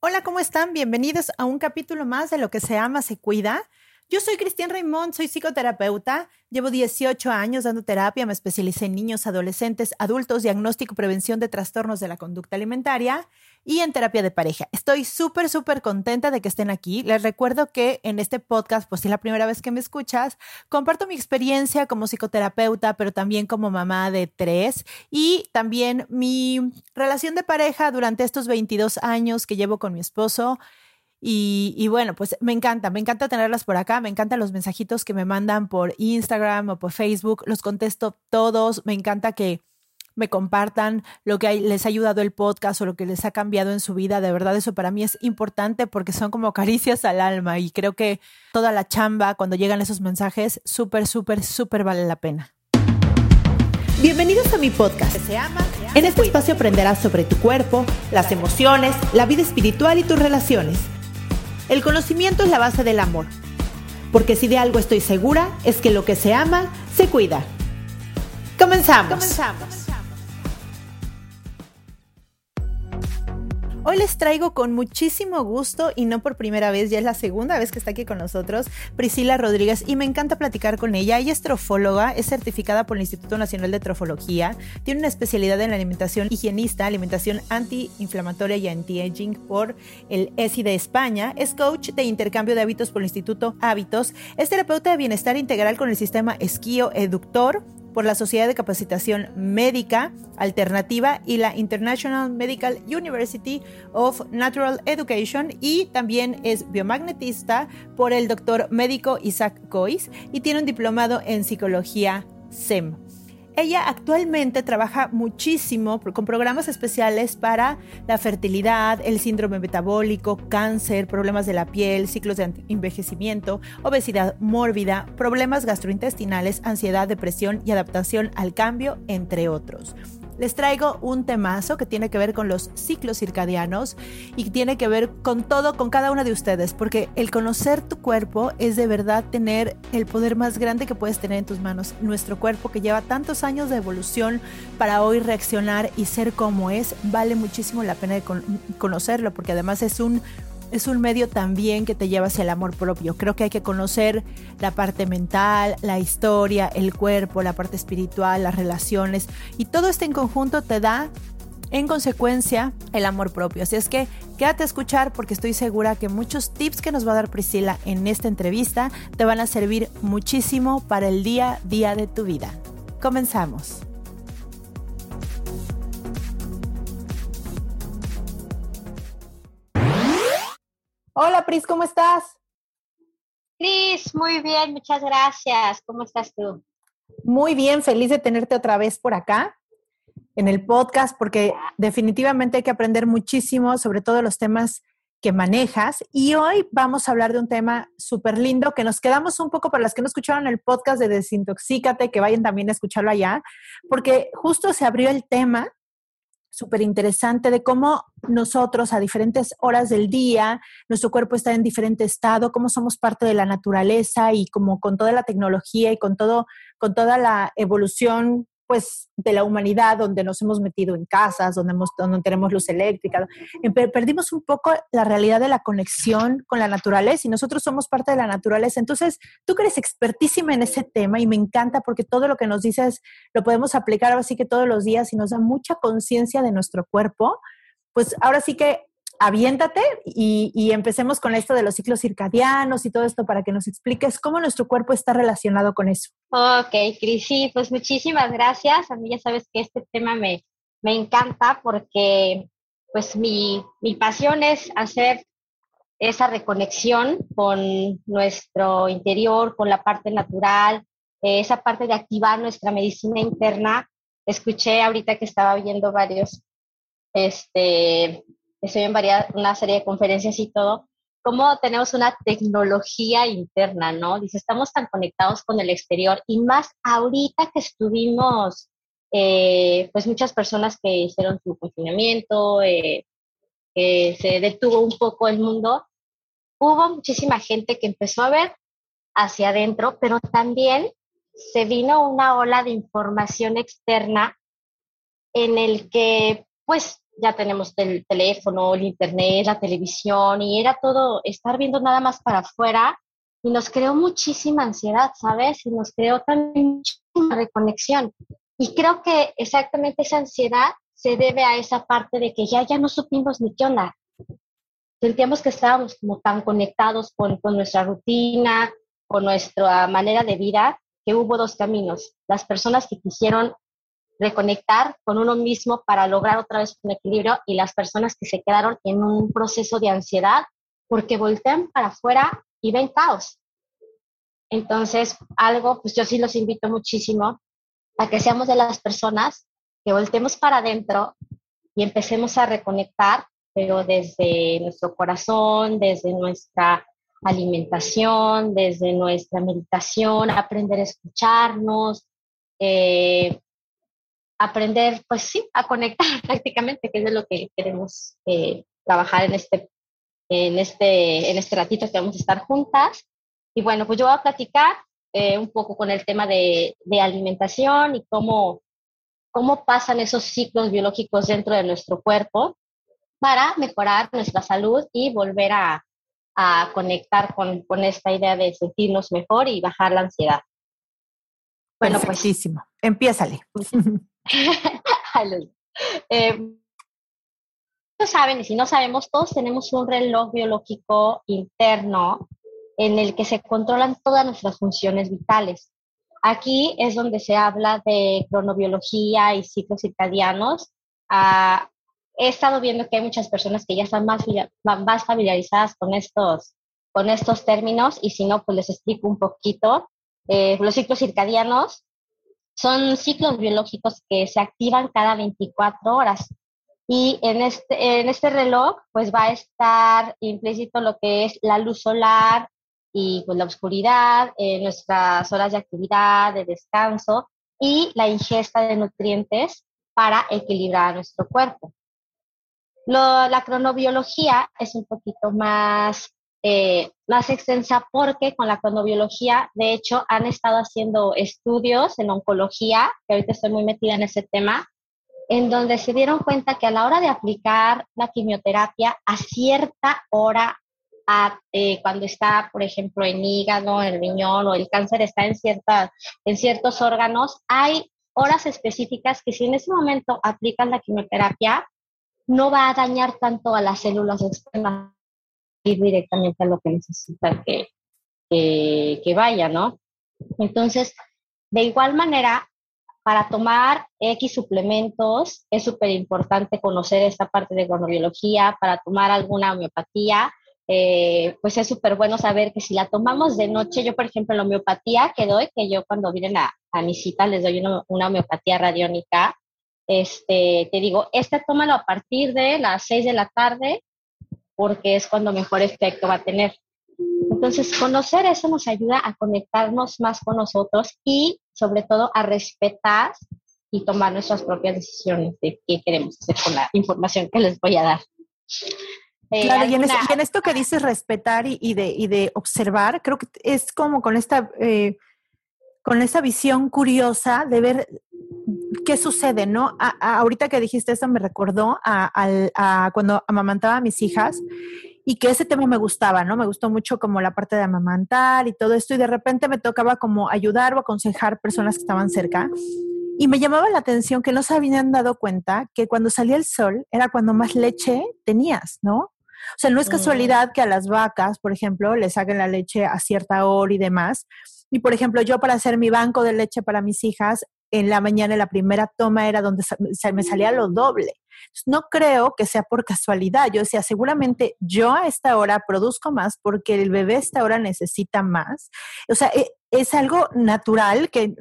Hola, ¿cómo están? Bienvenidos a un capítulo más de Lo que se ama, se cuida. Yo soy Cristian Raimond, soy psicoterapeuta, llevo 18 años dando terapia, me especialicé en niños, adolescentes, adultos, diagnóstico prevención de trastornos de la conducta alimentaria y en terapia de pareja. Estoy súper, súper contenta de que estén aquí. Les recuerdo que en este podcast, pues si es la primera vez que me escuchas, comparto mi experiencia como psicoterapeuta, pero también como mamá de tres y también mi relación de pareja durante estos 22 años que llevo con mi esposo. Y, bueno, pues me encanta, me encanta tenerlas por acá, me encantan los mensajitos que me mandan por Instagram o por Facebook, los contesto todos, me encanta que me compartan lo que les ha ayudado el podcast o lo que les ha cambiado en su vida, de verdad eso para mí es importante porque son como caricias al alma y creo que toda la chamba cuando llegan esos mensajes, súper, súper, súper vale la pena. Bienvenidos a mi podcast. Se ama, en este espacio aprenderás sobre tu cuerpo, las emociones, la vida espiritual y tus relaciones. El conocimiento es la base del amor. Porque si de algo estoy segura, es que lo que se ama, se cuida. Comenzamos. Comenzamos. Hoy les traigo con muchísimo gusto y no por primera vez, ya es la segunda vez que está aquí con nosotros, Priscila Rodríguez y me encanta platicar con ella. Ella es trofóloga, es certificada por el Instituto Nacional de Trofología, tiene una especialidad en alimentación higienista, alimentación antiinflamatoria y anti-aging por el ESI de España, es coach de intercambio de hábitos por el Instituto Hábitos, es terapeuta de bienestar integral con el sistema Esquio Eductor, por la Sociedad de Capacitación Médica Alternativa y la International Medical University of Natural Education y también es biomagnetista por el doctor médico Isaac Cois y tiene un diplomado en psicología SEM. Ella actualmente trabaja muchísimo con programas especiales para la fertilidad, el síndrome metabólico, cáncer, problemas de la piel, ciclos de envejecimiento, obesidad mórbida, problemas gastrointestinales, ansiedad, depresión y adaptación al cambio, entre otros les traigo un temazo que tiene que ver con los ciclos circadianos y tiene que ver con todo, con cada una de ustedes, porque el conocer tu cuerpo es de verdad tener el poder más grande que puedes tener en tus manos. Nuestro cuerpo que lleva tantos años de evolución para hoy reaccionar y ser como es, vale muchísimo la pena de conocerlo, porque además es un es un medio también que te lleva hacia el amor propio. Creo que hay que conocer la parte mental, la historia, el cuerpo, la parte espiritual, las relaciones y todo este en conjunto te da en consecuencia el amor propio. Así es que quédate a escuchar porque estoy segura que muchos tips que nos va a dar Priscila en esta entrevista te van a servir muchísimo para el día a día de tu vida. Comenzamos. Hola Pris, ¿cómo estás? Pris, muy bien, muchas gracias. ¿Cómo estás tú? Muy bien, feliz de tenerte otra vez por acá en el podcast porque definitivamente hay que aprender muchísimo sobre todos los temas que manejas. Y hoy vamos a hablar de un tema súper lindo que nos quedamos un poco para las que no escucharon el podcast de Desintoxícate, que vayan también a escucharlo allá, porque justo se abrió el tema súper interesante de cómo nosotros a diferentes horas del día, nuestro cuerpo está en diferente estado, cómo somos parte de la naturaleza y como con toda la tecnología y con todo, con toda la evolución pues de la humanidad donde nos hemos metido en casas, donde, hemos, donde tenemos luz eléctrica. Perdimos un poco la realidad de la conexión con la naturaleza y nosotros somos parte de la naturaleza. Entonces, tú eres expertísima en ese tema y me encanta porque todo lo que nos dices lo podemos aplicar así que todos los días y nos da mucha conciencia de nuestro cuerpo. Pues ahora sí que aviéntate y, empecemos con esto de los ciclos circadianos y todo esto para que nos expliques cómo nuestro cuerpo está relacionado con eso. Ok, Cris, sí, pues muchísimas gracias. A mí ya sabes que este tema me, me encanta porque pues mi, mi pasión es hacer esa reconexión con nuestro interior, con la parte natural, eh, esa parte de activar nuestra medicina interna. Escuché ahorita que estaba viendo varios, este, estoy en varias, una serie de conferencias y todo, cómo tenemos una tecnología interna, ¿no? Dice, estamos tan conectados con el exterior y más ahorita que estuvimos, eh, pues muchas personas que hicieron su confinamiento, eh, que se detuvo un poco el mundo, hubo muchísima gente que empezó a ver hacia adentro, pero también se vino una ola de información externa en el que pues ya tenemos el teléfono, el internet, la televisión y era todo estar viendo nada más para afuera y nos creó muchísima ansiedad, ¿sabes? Y nos creó también muchísima reconexión. Y creo que exactamente esa ansiedad se debe a esa parte de que ya, ya no supimos ni qué onda. Sentíamos que estábamos como tan conectados con, con nuestra rutina, con nuestra manera de vida, que hubo dos caminos. Las personas que quisieron reconectar con uno mismo para lograr otra vez un equilibrio y las personas que se quedaron en un proceso de ansiedad porque voltean para afuera y ven caos. Entonces, algo, pues yo sí los invito muchísimo a que seamos de las personas que voltemos para adentro y empecemos a reconectar, pero desde nuestro corazón, desde nuestra alimentación, desde nuestra meditación, aprender a escucharnos, eh, aprender, pues sí, a conectar prácticamente, que es de lo que queremos eh, trabajar en este, en, este, en este ratito que vamos a estar juntas. Y bueno, pues yo voy a platicar eh, un poco con el tema de, de alimentación y cómo cómo pasan esos ciclos biológicos dentro de nuestro cuerpo para mejorar nuestra salud y volver a, conectar con, esta idea de sentirnos mejor y bajar la ansiedad. Bueno, pues. Empiézale. eh, saben, y si no sabemos, todos tenemos un reloj biológico interno en el que se controlan todas nuestras funciones vitales. Aquí es donde se habla de cronobiología y ciclos circadianos. Ah, he estado viendo que hay muchas personas que ya están más, más familiarizadas con estos, con estos términos y si no, pues les explico un poquito. Eh, los ciclos circadianos son ciclos biológicos que se activan cada 24 horas. Y en este, en este reloj, pues va a estar implícito lo que es la luz solar, y pues la oscuridad, eh, nuestras horas de actividad, de descanso y la ingesta de nutrientes para equilibrar nuestro cuerpo. la cronobiología es un poquito más, eh, más extensa porque con la cronobiología, de hecho, han estado haciendo estudios en oncología, que ahorita estoy muy metida en ese tema, en donde se dieron cuenta que a la hora de aplicar la quimioterapia a cierta hora eh, cuando está, por ejemplo, en hígado, el riñón o el cáncer está en, cierta, en ciertos órganos, hay horas específicas que si en ese momento aplicas la quimioterapia, no va a dañar tanto a las células externas ir directamente a lo que necesita que, que, vaya, ¿no? Entonces, de igual manera, para tomar X suplementos es súper importante conocer esta parte de cronobiología, para tomar alguna homeopatía, eh, pues es súper bueno saber que si la tomamos de noche, yo por ejemplo la homeopatía que doy, que yo cuando vienen a, a mi cita les doy una, homeopatía radiónica, este, te digo, esta tómalo a partir de las 6 de la tarde porque es cuando mejor efecto va a tener. Entonces, conocer eso nos ayuda a conectarnos más con nosotros y sobre todo a respetar y tomar nuestras propias decisiones de qué queremos hacer con la información que les voy a dar. Eh, claro, y en, esto que dices respetar y, de, de, observar, creo que es como con esta, eh, con esa visión curiosa de ver qué sucede, ¿no? ahorita que dijiste eso me recordó a, cuando amamantaba a mis hijas y que ese tema me gustaba, ¿no? Me gustó mucho como la parte de amamantar y todo esto y de repente me tocaba como ayudar o aconsejar personas que estaban cerca Y me llamaba la atención que no se habían dado cuenta que cuando salía el sol era cuando más leche tenías, ¿no? O sea, no es casualidad que a las vacas, por ejemplo, les saquen la leche a cierta hora y demás. Y por ejemplo, yo para hacer mi banco de leche para mis hijas, en la mañana la primera toma era donde se me salía lo doble. No creo que sea por casualidad. Yo decía, seguramente yo a esta hora produzco más porque el bebé a esta hora necesita más. O sea, e, es algo natural que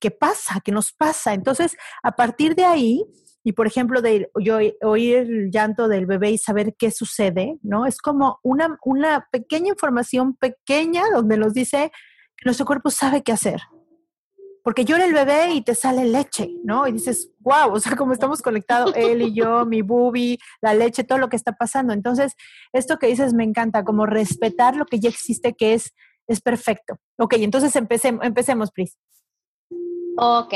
que pasa, que nos pasa. Entonces, a partir de ahí, y por ejemplo, de yo oír el llanto del bebé y saber qué sucede, ¿no? Es como una, una pequeña información pequeña donde nos dice que nuestro cuerpo sabe qué hacer. Porque llora el bebé y te sale leche, ¿no? Y dices, wow, o sea, como estamos conectados, él y yo, mi bubi, la leche, todo lo que está pasando. Entonces, esto que dices me encanta, como respetar lo que ya existe, que es, es perfecto. Ok, entonces empecemos, empecemos, Pris. Ok,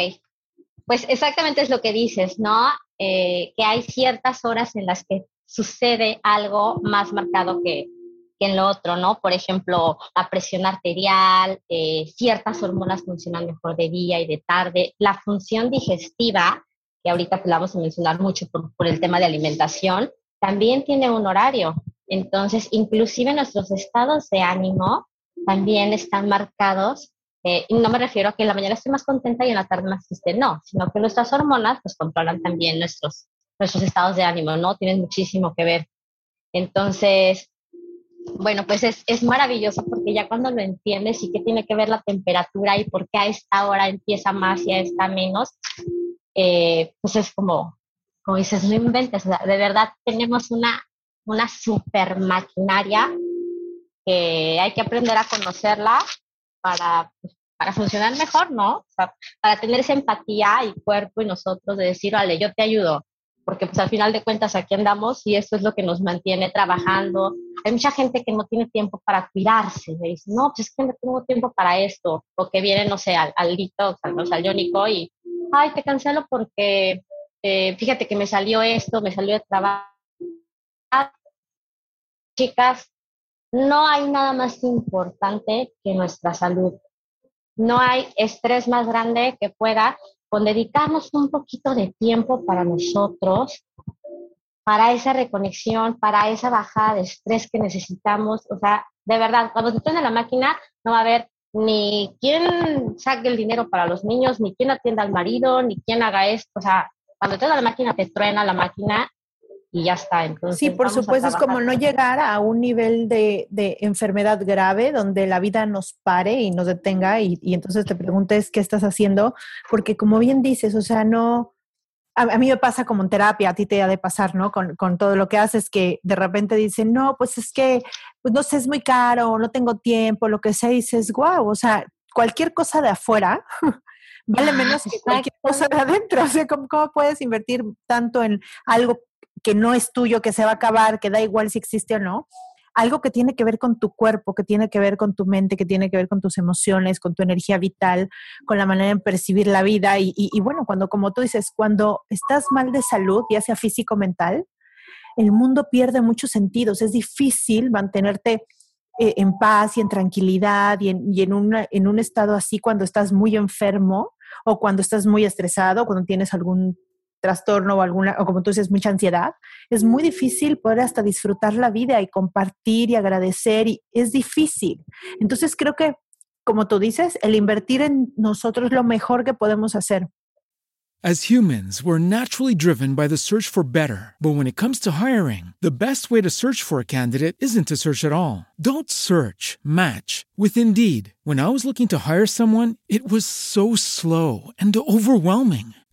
pues exactamente es lo que dices, ¿no? Eh, que hay ciertas horas en las que sucede algo más marcado que, en lo otro, ¿no? Por ejemplo, la presión arterial, eh, ciertas hormonas funcionan mejor de día y de tarde, la función digestiva, que ahorita la vamos a mencionar mucho por, el tema de alimentación, también tiene un horario. Entonces, inclusive nuestros estados de ánimo también están marcados eh, y no me refiero a que en la mañana esté más contenta y en la tarde más triste, no, sino que nuestras hormonas pues controlan también nuestros, nuestros estados de ánimo, ¿no? Tienen muchísimo que ver. Entonces, bueno, pues es, es maravilloso porque ya cuando lo entiendes y qué tiene que ver la temperatura y por qué a esta hora empieza más y a esta menos, eh, pues es como, como dices, no inventes, de verdad tenemos una, una super maquinaria que hay que aprender a conocerla para, pues, para funcionar mejor, ¿no? Para tener esa empatía y cuerpo y nosotros de decir, vale, yo te ayudo, porque pues al final de cuentas aquí andamos y esto es lo que nos mantiene trabajando. Hay mucha gente que no tiene tiempo para cuidarse, me dice, no, pues es que no tengo tiempo para esto, o que viene, no sé, al, al Lito, al, al Yónico y, ay, te cancelo porque eh, fíjate que me salió esto, me salió de trabajo. Chicas, no hay nada más importante que nuestra salud. No hay estrés más grande que pueda con dedicarnos un poquito de tiempo para nosotros, para esa reconexión, para esa bajada de estrés que necesitamos. O sea, de verdad, cuando te en la máquina, no va a haber ni quién saque el dinero para los niños, ni quién atienda al marido, ni quién haga esto. O sea, cuando te la máquina, te truena la máquina y ya está. Entonces, sí, por supuesto, es como no llegar a un nivel de, de, enfermedad grave donde la vida nos pare y nos detenga y, y, entonces te preguntes qué estás haciendo, porque como bien dices, o sea, no, a, mí me pasa como en terapia, a ti te ha de pasar, ¿no? Con, con, todo lo que haces, que de repente dicen, no, pues es que, pues no sé, es muy caro, no tengo tiempo, lo que sea, y dices, wow, o sea, cualquier cosa de afuera. vale menos que cualquier cosa de adentro. O sea, ¿cómo, ¿cómo, puedes invertir tanto en algo que no es tuyo, que se va a acabar, que da igual si existe o no, algo que tiene que ver con tu cuerpo, que tiene que ver con tu mente, que tiene que ver con tus emociones, con tu energía vital, con la manera de percibir la vida. Y, bueno, cuando, como tú dices, cuando estás mal de salud, ya sea físico o mental, el mundo pierde muchos sentidos. Es difícil mantenerte eh, en paz y en tranquilidad y, en, y en, en un estado así cuando estás muy enfermo o cuando estás muy estresado, cuando tienes algún trastorno o alguna, o como tú dices, mucha ansiedad, es muy difícil poder hasta disfrutar la vida y compartir y agradecer y es difícil. Entonces creo que, como tú dices, el invertir en nosotros lo mejor que podemos hacer. As humans, we're naturally driven by the search for better. But when it comes to hiring, the best way to search for a candidate isn't to search at all. Don't search, match with Indeed. When I was looking to hire someone, it was so slow and overwhelming.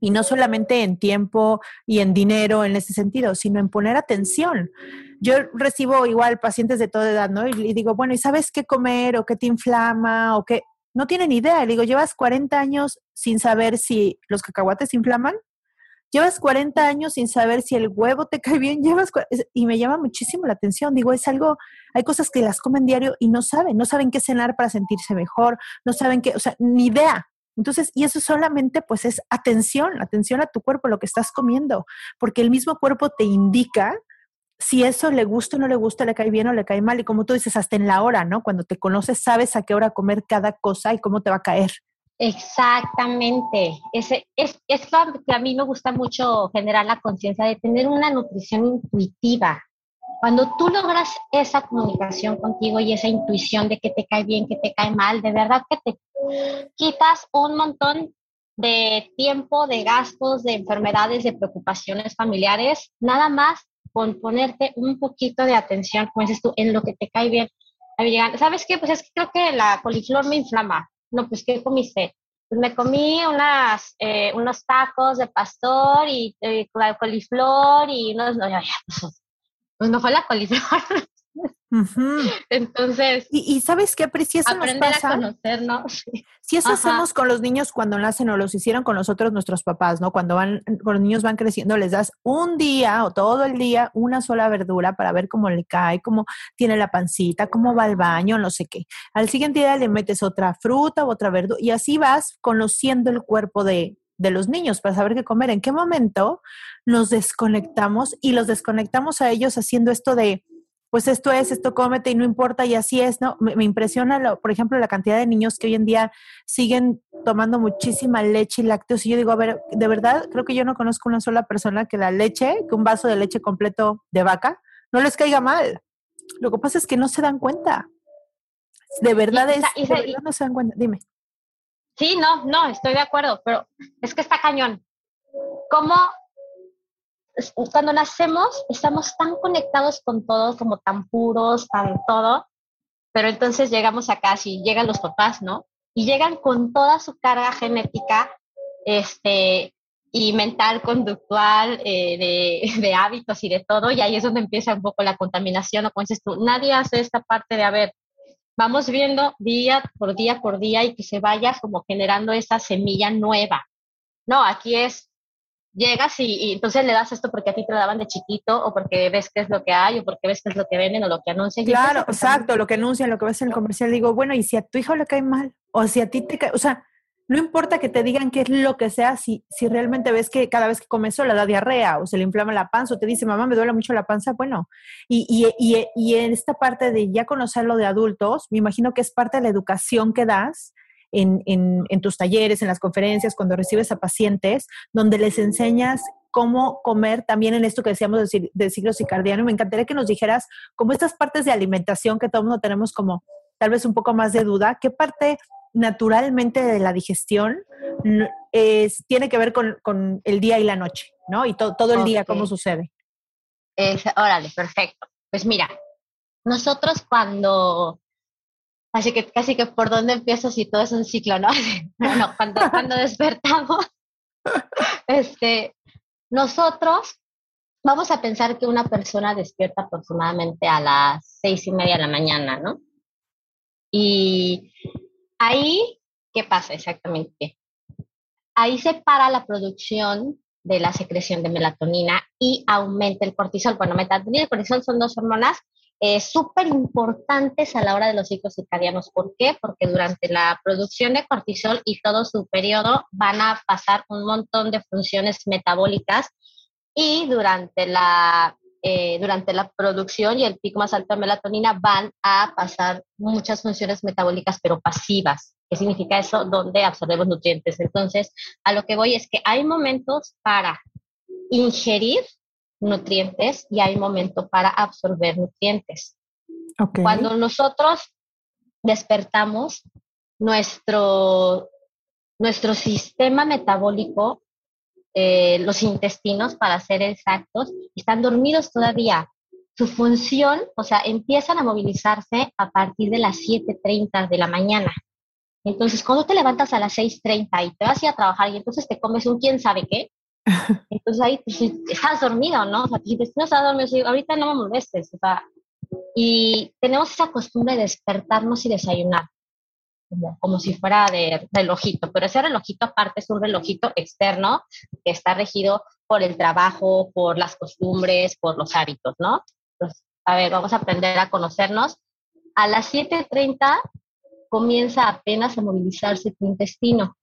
Y no solamente en tiempo y en dinero en ese sentido, sino en poner atención. Yo recibo igual pacientes de toda edad, ¿no? Y, digo, bueno, ¿y sabes qué comer o qué te inflama o qué? No tienen idea. Le digo, llevas 40 años sin saber si los cacahuates inflaman. Llevas 40 años sin saber si el huevo te cae bien, llevas y me llama muchísimo la atención. Digo, es algo, hay cosas que las comen diario y no saben, no saben qué cenar para sentirse mejor, no saben qué, o sea, ni idea. Entonces, y eso solamente pues es atención, atención a tu cuerpo, lo que estás comiendo, porque el mismo cuerpo te indica si eso le gusta o no le gusta, le cae bien o le cae mal. Y como tú dices, hasta en la hora, ¿no? Cuando te conoces, sabes a qué hora comer cada cosa y cómo te va a caer. Exactamente. Ese, es, es que a mí me gusta mucho generar la conciencia de tener una nutrición intuitiva. Cuando tú logras esa comunicación contigo y esa intuición de que te cae bien, que te cae mal, de verdad que te quitas un montón de tiempo, de gastos, de enfermedades, de preocupaciones familiares, nada más con ponerte un poquito de atención, como dices tú, en lo que te cae bien. ¿Sabes qué? Pues es que creo que la coliflor me inflama. No, pues ¿qué comiste? Pues me comí unas, eh, unos tacos de pastor y eh, coliflor y unos... No, pues, pues no fue la coliflor. Entonces. Y, sabes qué, si eso nos pasa. A conocernos. Si eso hacemos con los niños cuando nacen o los hicieron con nosotros nuestros papás, ¿no? Cuando van, cuando los niños van creciendo, les das un día o todo el día una sola verdura para ver cómo le cae, cómo tiene la pancita, cómo va al baño, no sé qué. Al siguiente día le metes otra fruta u otra verdura y así vas conociendo el cuerpo de, de los niños para saber qué comer. ¿En qué momento nos desconectamos y los desconectamos a ellos haciendo esto de pues esto es, esto cómete y no importa y así es, ¿no? Me, impresiona, por ejemplo, la cantidad de niños que hoy en día siguen tomando muchísima leche y lácteos y yo digo, a ver, de verdad, creo que yo no conozco una sola persona que la leche, que un vaso de leche completo de vaca, no les caiga mal. Lo que pasa es que no se dan cuenta. De verdad es, de verdad no se dan cuenta. Dime. Sí, no, no, estoy de acuerdo, pero es que está cañón. ¿Cómo cuando nacemos estamos tan conectados con todo, como tan puros, tan todo, pero entonces llegamos acá, si llegan los papás, ¿no? Y llegan con toda su carga genética, este, y mental, conductual, eh, de, de, hábitos y de todo, y ahí es donde empieza un poco la contaminación, o como dices tú, nadie hace esta parte de, a ver, vamos viendo día por día por día y que se vaya como generando esa semilla nueva. No, aquí es llegas y, entonces le das esto porque a ti te lo daban de chiquito o porque ves qué es lo que hay o porque ves qué es lo que venden o lo que anuncian. Claro, exacto, lo que anuncian, lo que ves en el comercial. Digo, bueno, y si a tu hijo le cae mal o si a ti te cae, o sea, no importa que te digan qué es lo que sea, si, si realmente ves que cada vez que come eso le da diarrea o se le inflama la panza o te dice, mamá, me duele mucho la panza, bueno, y, y, y, y en esta parte de ya conocerlo de adultos, me imagino que es parte de la educación que das en, tus talleres, en las conferencias, cuando recibes a pacientes, donde les enseñas cómo comer también en esto que decíamos del, del ciclo circadiano. Me encantaría que nos dijeras como estas partes de alimentación que todo el mundo tenemos como tal vez un poco más de duda, ¿qué parte naturalmente de la digestión es, tiene que ver con, el día y la noche, ¿no? Y todo el día, ¿cómo sucede? órale, perfecto. Pues mira, nosotros cuando Así que casi que por dónde empiezo si todo es un ciclo, ¿no? bueno, cuando, cuando despertamos, este, nosotros vamos a pensar que una persona despierta aproximadamente a las seis y media de la mañana, ¿no? Y ahí, ¿qué pasa exactamente? Ahí se para la producción de la secreción de melatonina y aumenta el cortisol. Bueno, melatonina y cortisol son dos hormonas eh, súper importantes a la hora de los ciclos circadianos. ¿Por qué? Porque durante la producción de cortisol y todo su periodo van a pasar un montón de funciones metabólicas y durante la, eh, durante la producción y el pico más alto de melatonina van a pasar muchas funciones metabólicas, pero pasivas. ¿Qué significa eso? Donde absorbemos nutrientes. Entonces, a lo que voy es que hay momentos para ingerir nutrientes y hay momentos para absorber nutrientes. Cuando nosotros despertamos, nuestro, nuestro sistema metabólico, eh, los intestinos, para ser exactos, están dormidos todavía. Su función, o sea, empiezan a movilizarse a partir de las 7.30 de la mañana. Entonces, cuando te levantas a las 6.30 y te vas a ir a trabajar y entonces te comes un quién sabe qué, entonces ahí pues, estás dormido, ¿no? O sea, si no estás dormido, ahorita no me molestes, o sea, y tenemos esa costumbre de despertarnos y desayunar, como, como si fuera de relojito, pero ese relojito aparte es un relojito externo que está regido por el trabajo, por las costumbres, por los hábitos, ¿no? Entonces, a ver, vamos a aprender a conocernos. A las 7.30 comienza apenas a movilizarse tu intestino.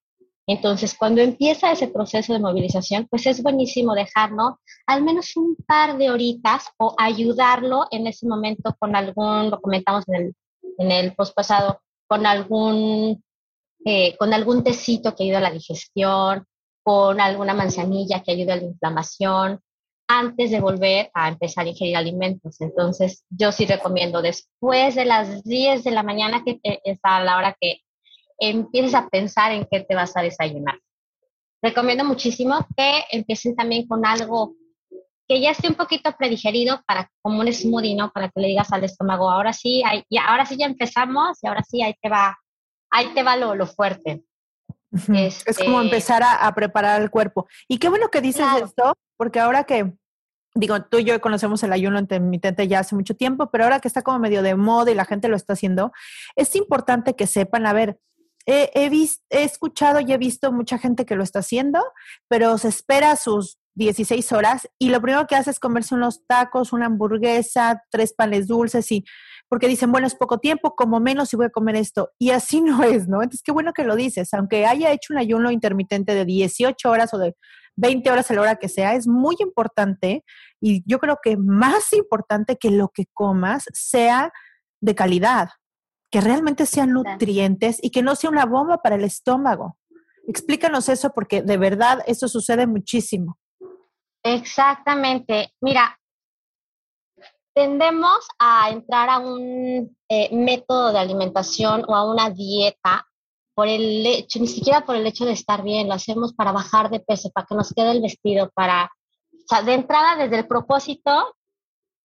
Entonces, cuando empieza ese proceso de movilización, pues es buenísimo dejarlo al menos un par de horitas o ayudarlo en ese momento con algún, lo comentamos en el, en el post pasado, con algún, eh, con algún tecito que ayude a la digestión, con alguna manzanilla que ayude a la inflamación, antes de volver a empezar a ingerir alimentos. Entonces, yo sí recomiendo después de las 10 de la mañana, que es a la hora que empieces a pensar en qué te vas a desayunar. Recomiendo muchísimo que empiecen también con algo que ya esté un poquito predigerido para como un smoothie, ¿no? Para que le digas al estómago, ahora sí, ya, ahora sí ya empezamos y ahora sí ahí te va, ahí te va lo, lo fuerte. es como este empezar a, preparar el cuerpo. Y qué bueno que dices esto, porque ahora que, digo, tú y yo conocemos el ayuno intermitente ya hace mucho tiempo, pero ahora que está como medio de moda y la gente lo está haciendo, es importante que sepan, a ver, he, escuchado y he visto mucha gente que lo está haciendo, pero se espera sus 16 horas y lo primero que hace es comerse unos tacos, una hamburguesa, tres panes dulces y porque dicen, bueno, es poco tiempo, como menos y voy a comer esto. Y así no es, ¿no? Entonces, qué bueno que lo dices, aunque haya hecho un ayuno intermitente de 18 horas o de 20 horas a la hora que sea, es muy importante y yo creo que más importante que lo que comas sea de calidad, que realmente sean nutrientes y que no sea una bomba para el estómago. Explícanos eso porque de verdad eso sucede muchísimo. Exactamente. Mira, tendemos a entrar a un eh, método de alimentación o a una dieta por el hecho, ni siquiera por el hecho de estar bien, lo hacemos para bajar de peso, para que nos quede el vestido, para, o sea, de entrada desde el propósito,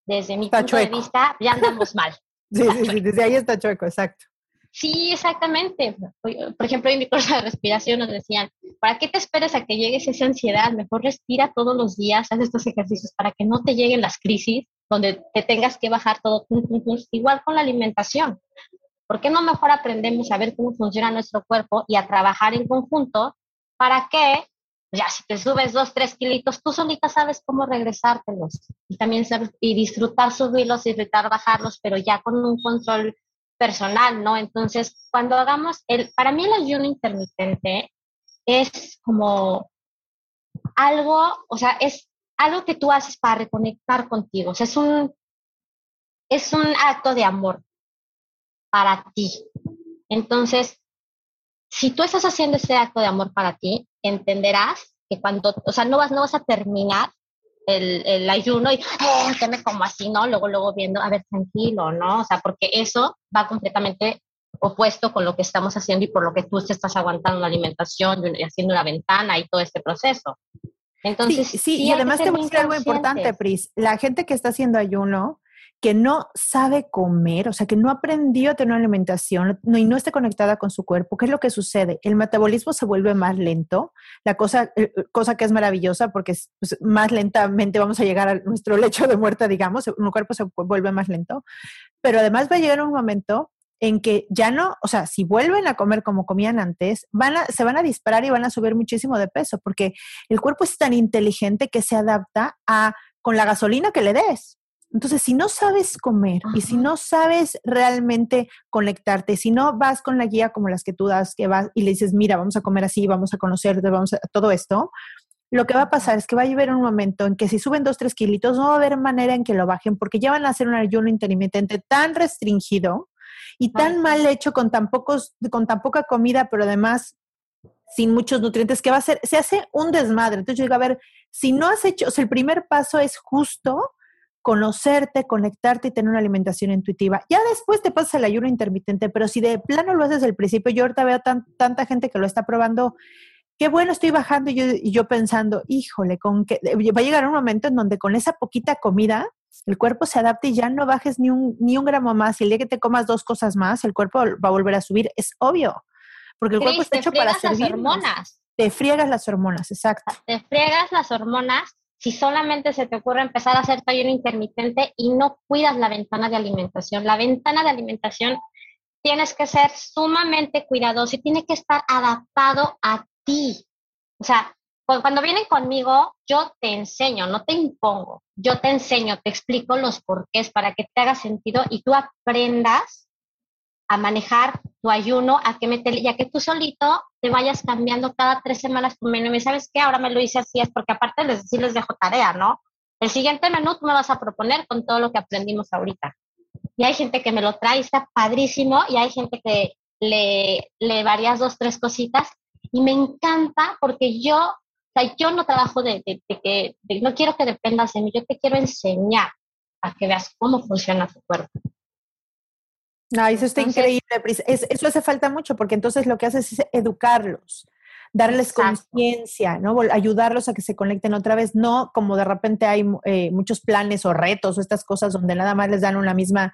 desde mi punto de vista, ya andamos mal. Sí, sí, sí, desde ahí está chueco, exacto. Sí, exactamente. Por ejemplo, en mi curso de respiración nos decían, ¿para qué te esperes a que llegues esa ansiedad? Mejor respira todos los días, haz estos ejercicios para que no te lleguen las crisis donde te tengas que bajar todo. Igual con la alimentación. ¿Por qué no mejor aprendemos a ver cómo funciona nuestro cuerpo y a trabajar en conjunto para que ya si te subes dos, tres kilitos, tú solita sabes cómo regresártelos y también sabes, y disfrutar subirlos, disfrutar bajarlos, pero ya con un control personal, ¿no? Entonces, cuando hagamos el, para mí el ayuno intermitente es como algo, o sea, es algo que tú haces para reconectar contigo, o sea, es un, es un acto de amor para ti. Entonces, si tú estás haciendo ese acto de amor para ti, entenderás que cuando, o sea, no vas, no vas a terminar el, el ayuno y, oh, que me como así, ¿no? Luego, luego viendo, a ver, tranquilo, ¿no? O sea, porque eso va completamente opuesto con lo que estamos haciendo y por lo que tú te estás aguantando la alimentación y haciendo una ventana y todo este proceso. Entonces, sí, sí, y además te voy a decir algo importante, Pris. La gente que está haciendo ayuno, que no sabe comer, o sea, que no aprendió a tener una alimentación y no está conectada con su cuerpo, ¿qué es lo que sucede? El metabolismo se vuelve más lento, la cosa, eh, eh, cosa que es maravillosa porque pues, más lentamente vamos a llegar a nuestro lecho de muerte, digamos, el cuerpo se vuelve más lento, pero además va a llegar un momento en que ya no, o sea, si vuelven a comer como comían antes, van a, se van a disparar y van a subir muchísimo de peso, porque el cuerpo es tan inteligente que se adapta a con la gasolina que le des. Entonces, si no sabes comer y si no sabes realmente conectarte, si no vas con la guía como las que tú das, que vas y le dices, mira, vamos a comer así, vamos a conocerte, vamos a todo esto, lo que va a pasar es que va a haber un momento en que si suben dos, tres kilitos, no va a haber manera en que lo bajen porque ya van a hacer un ayuno intermitente tan restringido y tan mal hecho con tan pocos, con tan poca comida, pero además sin muchos nutrientes, que va a ser, se hace un desmadre. Entonces yo digo, a ver, si no has hecho, o sea, el primer paso es justo conocerte, conectarte y tener una alimentación intuitiva. Ya después te pasas el ayuno intermitente, pero si de plano lo haces al principio, yo ahorita veo tanta gente que lo está probando, qué bueno, estoy bajando y yo, y yo pensando, híjole, con que va a llegar un momento en donde con esa poquita comida el cuerpo se adapta y ya no bajes ni un, ni un gramo más. Y el día que te comas dos cosas más, el cuerpo va a volver a subir. Es obvio. Porque el cuerpo está hecho para servir. Te friegas las hormonas, exacto. Te friegas las hormonas si solamente se te ocurre empezar a hacer ayuno intermitente y no cuidas la ventana de alimentación. La ventana de alimentación tienes que ser sumamente cuidadoso y tiene que estar adaptado a ti. O sea, cuando vienen conmigo, yo te enseño, no te impongo. Yo te enseño, te explico los porqués para que te haga sentido y tú aprendas a manejar tu ayuno, a que meter, ya que tú solito te vayas cambiando cada tres semanas tu menú. Y sabes qué, ahora me lo hice así, es porque aparte les, sí les dejo tarea, ¿no? El siguiente menú tú me vas a proponer con todo lo que aprendimos ahorita. Y hay gente que me lo trae, está padrísimo, y hay gente que le, le varías dos, tres cositas. Y me encanta porque yo, o sea, yo no trabajo de, que, no quiero que dependas de mí, yo te quiero enseñar a que veas cómo funciona tu cuerpo. No, eso está increíble, eso hace falta mucho porque entonces lo que haces es educarlos, darles conciencia, ¿no? Ayudarlos a que se conecten otra vez, no como de repente hay eh, muchos planes o retos o estas cosas donde nada más les dan una misma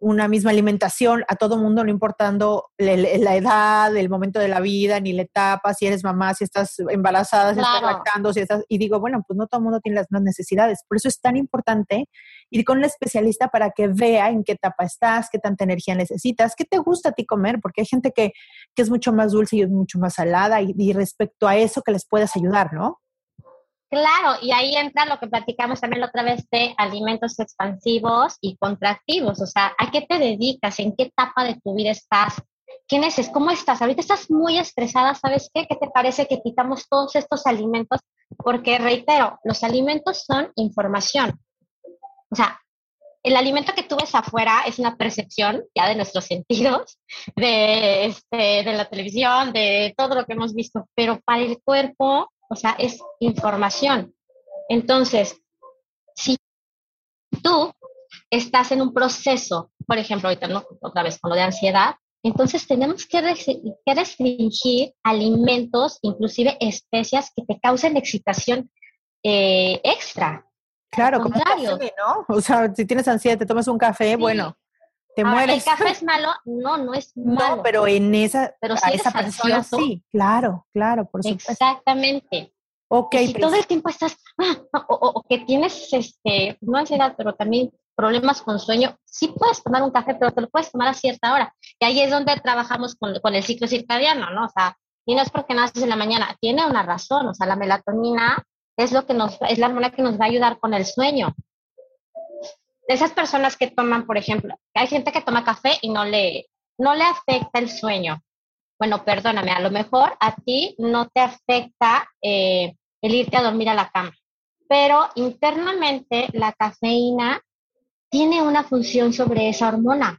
una misma alimentación a todo mundo, no importando la, edad, el momento de la vida, ni la etapa, si eres mamá, si estás embarazada, si estás lactando, si estás... Y digo, bueno, pues no todo el mundo tiene las mismas necesidades. Por eso es tan importante ir con un especialista para que vea en qué etapa estás, qué tanta energía necesitas, qué te gusta a ti comer, porque hay gente que, que es mucho más dulce y es mucho más salada y, y respecto a eso que les puedes ayudar, ¿no? Claro, y ahí entra lo que platicamos también la otra vez de alimentos expansivos y contractivos. O sea, ¿a qué te dedicas? ¿En qué etapa de tu vida estás? ¿Quién es? ¿Cómo estás? Ahorita estás muy estresada, ¿sabes qué? ¿Qué te parece que quitamos todos estos alimentos? Porque, reitero, los alimentos son información. O sea, el alimento que tú ves afuera es una percepción ya de nuestros sentidos, de, este, de la televisión, de todo lo que hemos visto, pero para el cuerpo o sea, es información. Entonces, si tú estás en un proceso, por ejemplo, ahorita ¿no? otra vez con lo de ansiedad, entonces tenemos que, restringir alimentos, inclusive especias que te causen excitación eh, extra. Claro, como café, ¿no? O sea, si tienes ansiedad, te tomas un café, bueno, te mueres. ¿El café es malo? No, no es malo. No, pero en esa, pero si esa persona sí, claro, claro, por supuesto. Exactamente. Ok. si todo el tiempo estás, ah, o, que tienes, este, no ansiedad, pero también problemas con sueño, sí puedes tomar un café, pero te lo puedes tomar a cierta hora. Y ahí es donde trabajamos con, con el ciclo circadiano, ¿no? O sea, y no es porque naces en la mañana, tiene una razón, o sea, la melatonina es lo que nos, es la hormona que nos va a ayudar con el sueño esas personas que toman, por ejemplo, hay gente que toma café y no le, no le afecta el sueño. Bueno, perdóname, a lo mejor a ti no te afecta eh, el irte a dormir a la cama, pero internamente la cafeína tiene una función sobre esa hormona.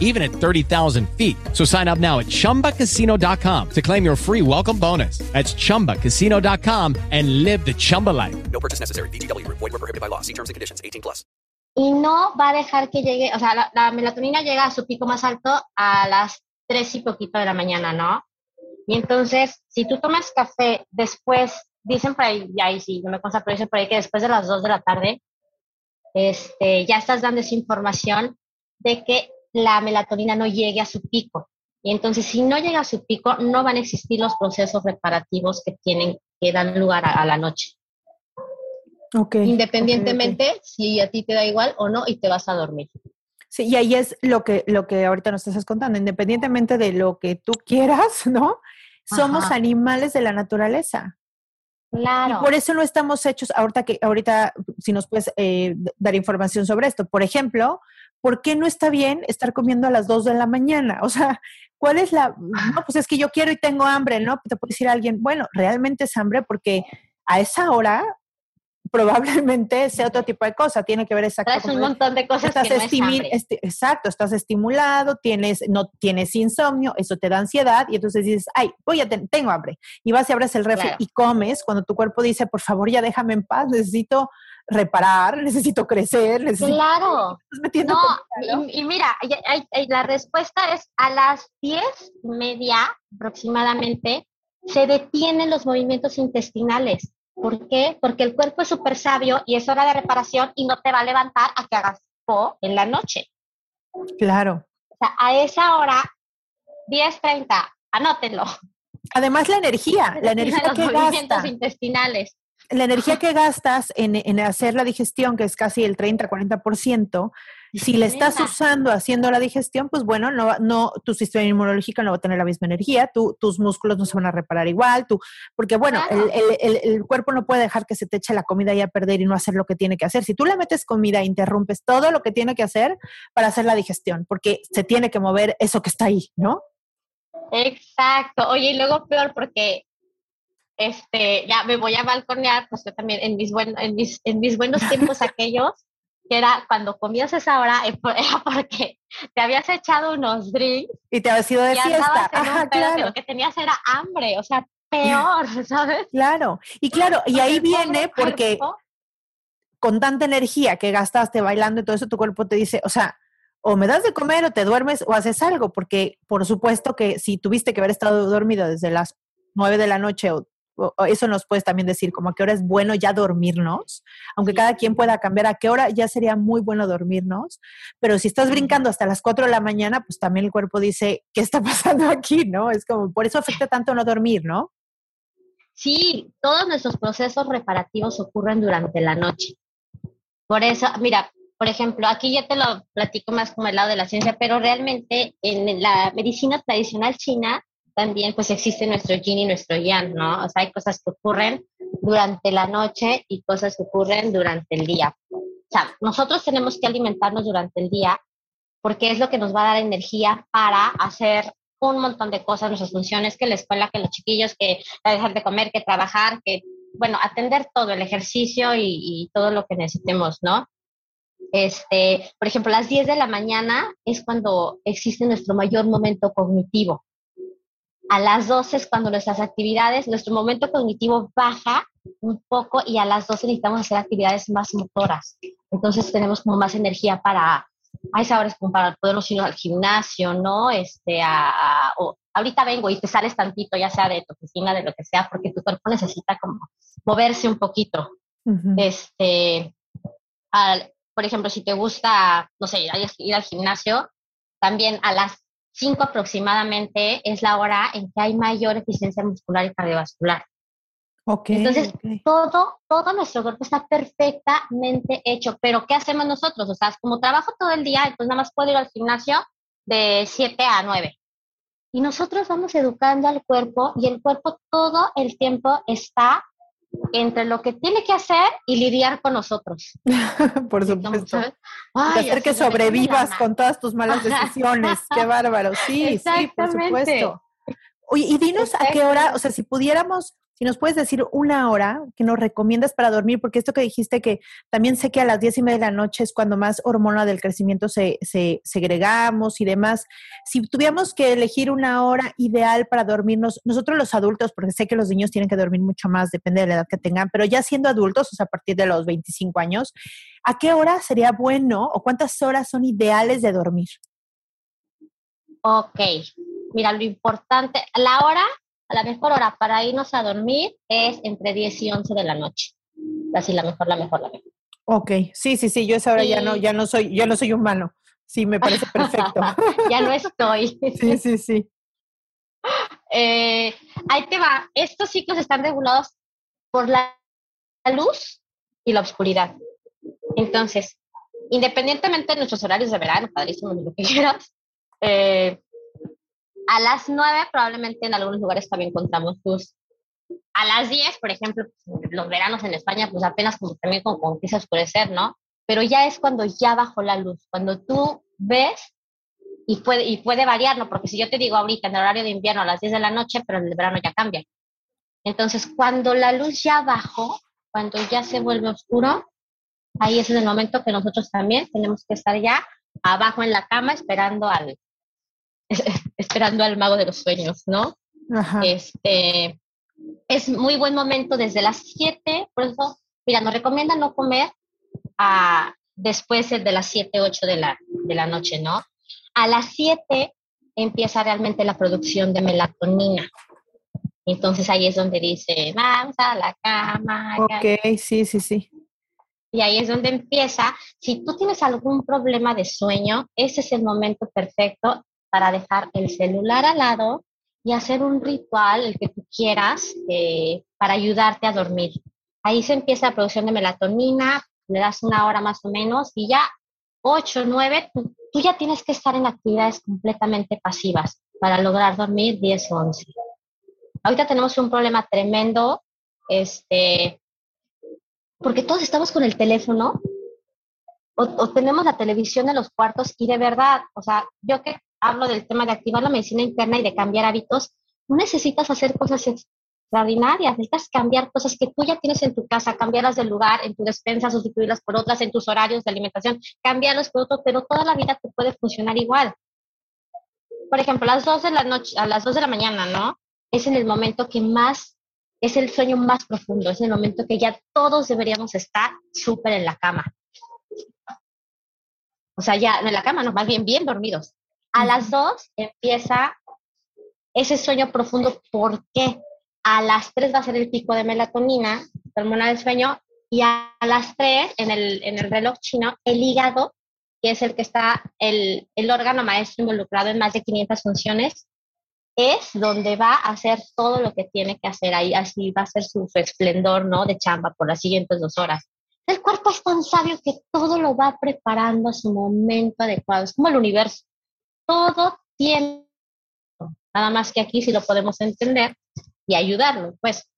even at 30,000 feet. So sign up now at chumbacasino.com to claim your free welcome bonus. That's chumbacasino.com and live the Chumba life. No purchase necessary. VGW Group. Void were prohibited by law. See terms and conditions. 18 plus. y no va a dejar que llegue, o sea, la, la melatonina llega a su pico más alto a las 3 y poquito de la mañana, ¿no? Y entonces, si tú tomas café después, dicen por ahí, y ahí sí, no me consta, pero dicen por ahí que después de las 2 de la tarde, este, ya estás dando esa información de que la melatonina no llegue a su pico. Y entonces, si no llega a su pico, no van a existir los procesos reparativos que tienen, que dan lugar a, a la noche. Ok. Independientemente si a ti te da igual o no y te vas a dormir. Sí, y ahí es lo que, lo que ahorita nos estás contando, independientemente de lo que tú quieras, ¿no? Somos animales de la naturaleza. Y Claro. por eso no estamos hechos, ahorita que, ahorita, si nos puedes eh, dar información sobre esto. Por ejemplo, ¿por qué no está bien estar comiendo a las 2 de la mañana? O sea, ¿cuál es la...? No, pues es que yo quiero y tengo hambre, ¿no? Te puede decir alguien, bueno, realmente es hambre porque a esa hora probablemente sea otro tipo de cosa, tiene que ver Traes un montón de cosas estás que no es hambre. exacto, estás estimulado, tienes, no tienes insomnio, eso te da ansiedad y entonces dices, ay, voy a ten- tengo hambre. Y vas y abres el refri Claro. y comes cuando tu cuerpo dice, por favor, ya déjame en paz, necesito reparar, necesito crecer, necesito... Claro. Metiendo No, comida, ¿no? y, y mira, la respuesta es a las diez y media aproximadamente se detienen los movimientos intestinales. ¿Por qué? Porque el cuerpo es súper sabio y es hora de reparación y no te va a levantar a que hagas po en la noche. Claro. O sea, a esa hora, 10.30, anótenlo. Además, la energía, la energía los que movimientos gasta, intestinales. La energía que gastas en, en hacer la digestión, que es casi el 30-40%, si le estás usando haciendo la digestión, pues bueno, no, no, tu sistema inmunológico no va a tener la misma energía, tu- tus músculos no se van a reparar igual, tú, porque bueno, Claro. el, el- el- el cuerpo no puede dejar que se te eche la comida y a perder y no hacer lo que tiene que hacer. Si tú le metes comida, interrumpes todo lo que tiene que hacer para hacer la digestión, porque se tiene que mover eso que está ahí, ¿no? Exacto. Oye, y luego peor porque este, ya me voy a balconear, pues yo también en mis, buen, en mis, en mis buenos tiempos aquellos, que era cuando comías esa hora, eh, era porque te habías echado unos drinks Y te has ido de y fiesta. Ajá, un claro. lo que tenías era hambre, o sea, peor, ¿sabes? Claro, y claro, y ahí viene porque con tanta energía que gastaste bailando y todo eso, tu cuerpo te dice, o sea, o me das de comer o te duermes o haces algo, porque por supuesto que si tuviste que haber estado dormido desde las nueve de la noche o eso nos puedes también decir, como a qué hora es bueno ya dormirnos, aunque Sí. cada quien pueda cambiar a qué hora ya sería muy bueno dormirnos, pero si estás brincando hasta las cuatro de la mañana, pues también el cuerpo dice, ¿qué está pasando aquí? ¿No? Es como, por eso afecta tanto no dormir, ¿no? Sí, todos nuestros procesos reparativos ocurren durante la noche. Por eso, mira, por ejemplo, aquí ya te lo platico más como el lado de la ciencia, pero realmente en la medicina tradicional china también pues existe nuestro yin y nuestro yang, ¿no? O sea, hay cosas que ocurren durante la noche y cosas que ocurren durante el día. O sea, nosotros tenemos que alimentarnos durante el día porque es lo que nos va a dar energía para hacer un montón de cosas, nuestras funciones, que la escuela, que los chiquillos, que dejar de comer, que trabajar, que, bueno, atender todo, el ejercicio y, todo lo que necesitemos, ¿no? Este, por ejemplo, las 10 de la mañana es cuando existe nuestro mayor momento cognitivo. A las 12 es cuando nuestras actividades, nuestro momento cognitivo baja un poco y a las 12 necesitamos hacer actividades más motoras. Entonces tenemos como más energía para, a esa hora es como para podernos ir al gimnasio, ¿no? Este, a, a- o ahorita vengo y te sales tantito, ya sea de tu oficina, de lo que sea, porque tu cuerpo necesita como moverse un poquito. Este, al- por ejemplo, si te gusta, no sé, ir, ir al gimnasio, también a las 5 aproximadamente es la hora en que hay mayor eficiencia muscular y cardiovascular. Ok, Entonces, ok. Todo, todo nuestro cuerpo está perfectamente hecho, pero ¿qué hacemos nosotros? O sea, como trabajo todo el día, entonces nada más puedo ir al gimnasio de 7 a 9. Y nosotros vamos educando al cuerpo y el cuerpo todo el tiempo está entre lo que tiene que hacer y lidiar con nosotros. por supuesto. Ay, hacer que sobrevivas con todas tus malas decisiones. Qué bárbaro. Sí, sí, por supuesto. Oye, y dinos a qué hora, o sea, si pudiéramos, si nos puedes decir una hora que nos recomiendas para dormir, porque esto que dijiste que también sé que a las diez y media de la noche es cuando más hormona del crecimiento se, se segregamos y demás. Si tuviéramos que elegir una hora ideal para dormirnos, nosotros los adultos, porque sé que los niños tienen que dormir mucho más, depende de la edad que tengan, pero ya siendo adultos, o sea, a partir de los 25 años, ¿a qué hora sería bueno o cuántas horas son ideales de dormir? Ok, mira, lo importante, la hora, la mejor hora para irnos a dormir es entre 10 y 11 de la noche. Así la mejor, la mejor, la mejor. Ok, sí, sí, sí, yo esa hora ya no, ya no soy, ya no soy humano. Sí, me parece perfecto. ya no estoy. sí, sí, sí. Eh, ahí te va. Estos ciclos están regulados por la luz y la oscuridad. Entonces, independientemente de nuestros horarios de verano, padrísimo, lo que quieras, eh, a las 9 probablemente en algunos lugares también encontramos luz. A las 10, por ejemplo, los veranos en España, pues apenas como también como, empieza a oscurecer, ¿no? Pero ya es cuando ya bajó la luz, cuando tú ves y puede, y puede variar. Porque si yo te digo ahorita en el horario de invierno a las 10 de la noche, pero en el verano ya cambia. Entonces, cuando la luz ya bajó, cuando ya se vuelve oscuro, ahí es el momento que nosotros también tenemos que estar ya abajo en la cama esperando al, esperando al mago de los sueños, ¿no? Este, es muy buen momento desde las 7, por eso, mira, nos recomienda no comer a, después de las 7, 8 de la, de la noche, ¿no? A las 7 empieza realmente la producción de melatonina. Entonces ahí es donde dice, vamos a la cama. Ok, sí, sí, sí. Y ahí es donde empieza. Si tú tienes algún problema de sueño, ese es el momento perfecto para dejar el celular al lado y hacer un ritual, el que tú quieras, eh, para ayudarte a dormir. Ahí se empieza la producción de melatonina, le das una hora más o menos y ya 8, 9, tú, tú ya tienes que estar en actividades completamente pasivas para lograr dormir 10 o 11. Ahorita tenemos un problema tremendo, este, porque todos estamos con el teléfono o, o, tenemos la televisión en los cuartos y de verdad, o sea, yo que hablo del tema de activar la medicina interna y de cambiar hábitos, no necesitas hacer cosas extraordinarias, necesitas cambiar cosas que tú ya tienes en tu casa, cambiarlas del lugar, en tu despensa, sustituirlas por otras, en tus horarios de alimentación, cambiarlos por otro, pero toda la vida te puede funcionar igual. Por ejemplo, a las 2 de la noche, a las 2 de la mañana, ¿no? Es en el momento que más, es el sueño más profundo, es el momento que ya todos deberíamos estar súper en la cama. O sea, ya en la cama, no, más bien bien dormidos. A las 2 empieza ese sueño profundo. ¿Por qué? A las 3 va a ser el pico de melatonina, hormona del sueño, y a las 3, en el, en el reloj chino, el hígado, que es el que está, el, el órgano maestro involucrado en más de 500 funciones, es donde va a hacer todo lo que tiene que hacer ahí, así va a ser su, su esplendor, ¿no? De chamba por las siguientes dos horas. El cuerpo es tan sabio que todo lo va preparando a su momento adecuado, es como el universo todo tiene, nada más que aquí sí lo podemos entender y ayudarlo, pues.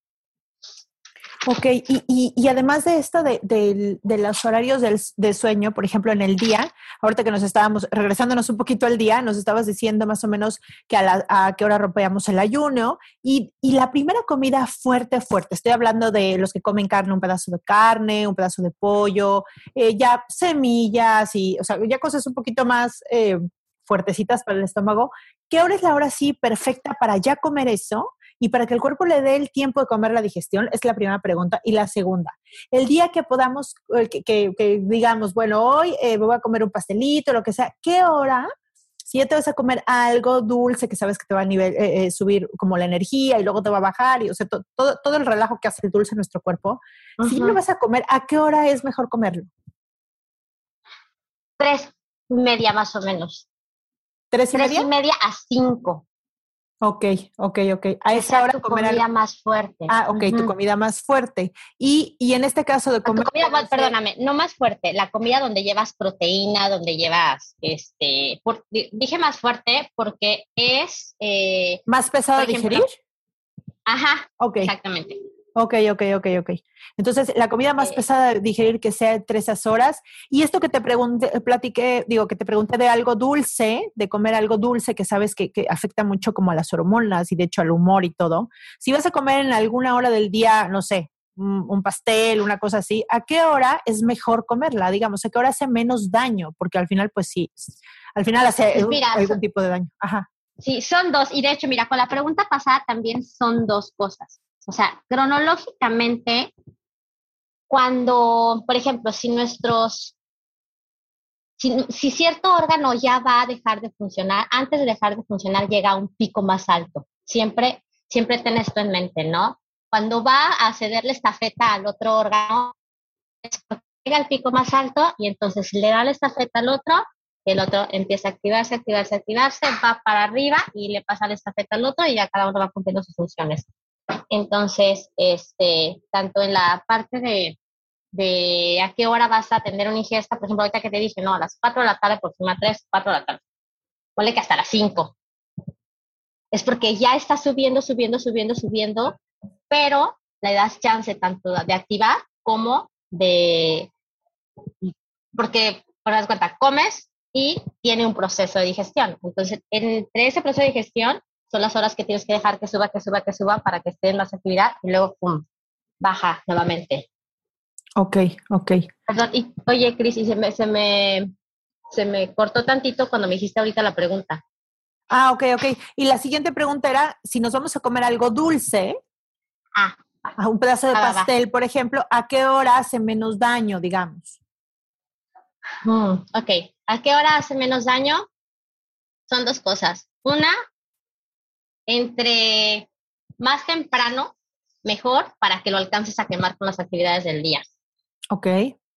Ok, y, y, además de esto de, de, de los horarios del, de sueño, por ejemplo, en el día, ahorita que nos estábamos regresándonos un poquito al día, nos estabas diciendo más o menos que a, la, a qué hora rompíamos el ayuno y, y, la primera comida fuerte, fuerte, estoy hablando de los que comen carne, un pedazo de carne, un pedazo de pollo, eh, ya semillas y, o sea, ya cosas un poquito más eh, fuertecitas para el estómago, ¿qué hora es la hora sí perfecta para ya comer eso? Y para que el cuerpo le dé el tiempo de comer la digestión, es la primera pregunta. Y la segunda, el día que podamos, que, que, que digamos, bueno, hoy eh, voy a comer un pastelito, lo que sea, ¿qué hora? Si ya te vas a comer algo dulce que sabes que te va a nivel, eh, eh, subir como la energía y luego te va a bajar, y o sea, to, todo, todo el relajo que hace el dulce en nuestro cuerpo, uh -huh. si lo vas a comer, ¿a qué hora es mejor comerlo? Tres media más o menos. ¿Tres y Tres media? y media a cinco. Ok, ok, ok. A esa hora tu comer comida algo- más fuerte. Ah, ok, tu comida más fuerte. Y, y en este caso de Ah, tu comer... comida más- perdóname, no más fuerte, la comida donde llevas proteína, donde llevas, este, por- dije más fuerte porque es, eh, ¿Más pesado de digerir? ajá, Ok, exactamente. Ok, ok, ok, ok. Entonces, la comida más pesada de digerir que sea tres horas. Y esto que te pregunté, platiqué, digo, que te pregunté de algo dulce, de comer algo dulce que sabes que, que, afecta mucho como a las hormonas y de hecho al humor y todo. Si vas a comer en alguna hora del día, no sé, un, un pastel, una cosa así, ¿a qué hora es mejor comerla? Digamos, ¿a qué hora hace menos daño? Porque al final, pues sí, al final hace Pues mira, algún son- tipo de daño. Ajá. Sí, son dos. Y de hecho, mira, con la pregunta pasada también son dos cosas. O sea, cronológicamente, cuando, por ejemplo, si nuestros, si, cierto órgano ya va a dejar de funcionar, antes de dejar de funcionar llega a un pico más alto. Siempre, siempre ten esto en mente, ¿no? Cuando va a cederle estafeta al otro órgano, llega al pico más alto y entonces le da la estafeta al otro el otro empieza a activarse, activarse, activarse, va para arriba y le pasa la estafeta al otro y ya cada uno va cumpliendo sus funciones. Entonces, este, tanto en la parte de, de a qué hora vas a tener una ingesta, por ejemplo, ahorita que te dije, no, a las 4 de la tarde, próxima 3, 4 de la tarde. Ponle que hasta las 5. Es porque ya está subiendo, subiendo, subiendo, subiendo, pero le das chance tanto de activar como de... Porque, por das cuenta, comes y tiene un proceso de digestión. Entonces, entre ese proceso de digestión son las horas que tienes que dejar que suba, que suba, que suba para que esté en más actividad y luego, pum, baja nuevamente. Ok, ok. Perdón, y, oye, Cris, y se me, se, me, se me cortó tantito cuando me hiciste ahorita la pregunta. Ah, ok, ok. Y la siguiente pregunta era, si nos vamos a comer algo dulce, Ah, a un pedazo de Va, va, va. pastel, por ejemplo, ¿a qué hora hace menos daño, digamos? mm, ok. ¿A qué hora hace menos daño? Son dos cosas. Una, entre más temprano, mejor para que lo alcances a quemar con las actividades del día. Ok.